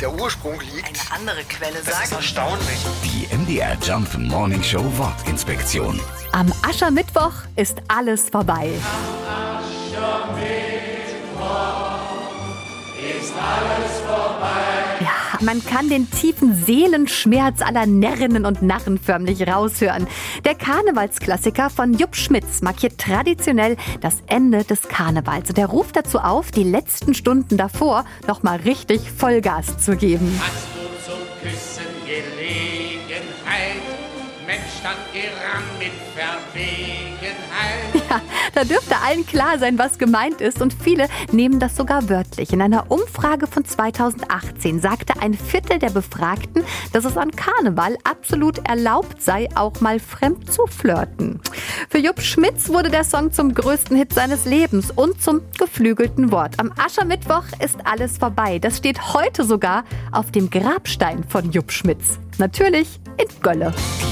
der Ursprung liegt. Eine andere Quelle Das ist sagt. erstaunlich. Die MDR Jump Morning Show Wortinspektion. Am Aschermittwoch ist alles vorbei. Ja, man kann den tiefen Seelenschmerz aller Närrinnen und Narren förmlich raushören. Der Karnevalsklassiker von Jupp Schmitz markiert traditionell das Ende des Karnevals. Und er ruft dazu auf, die letzten Stunden davor nochmal richtig Vollgas zu geben. Hast du zum Küssen Gelegenheit? Mensch, dann geh ran mit Verwegenheit. Da dürfte allen klar sein, was gemeint ist und viele nehmen das sogar wörtlich. In einer Umfrage von 2018 sagte ein Viertel der Befragten, dass es an Karneval absolut erlaubt sei, auch mal fremd zu flirten. Für Jupp Schmitz wurde der Song zum größten Hit seines Lebens und zum geflügelten Wort. Am Aschermittwoch ist alles vorbei. Das steht heute sogar auf dem Grabstein von Jupp Schmitz. Natürlich in Gölle.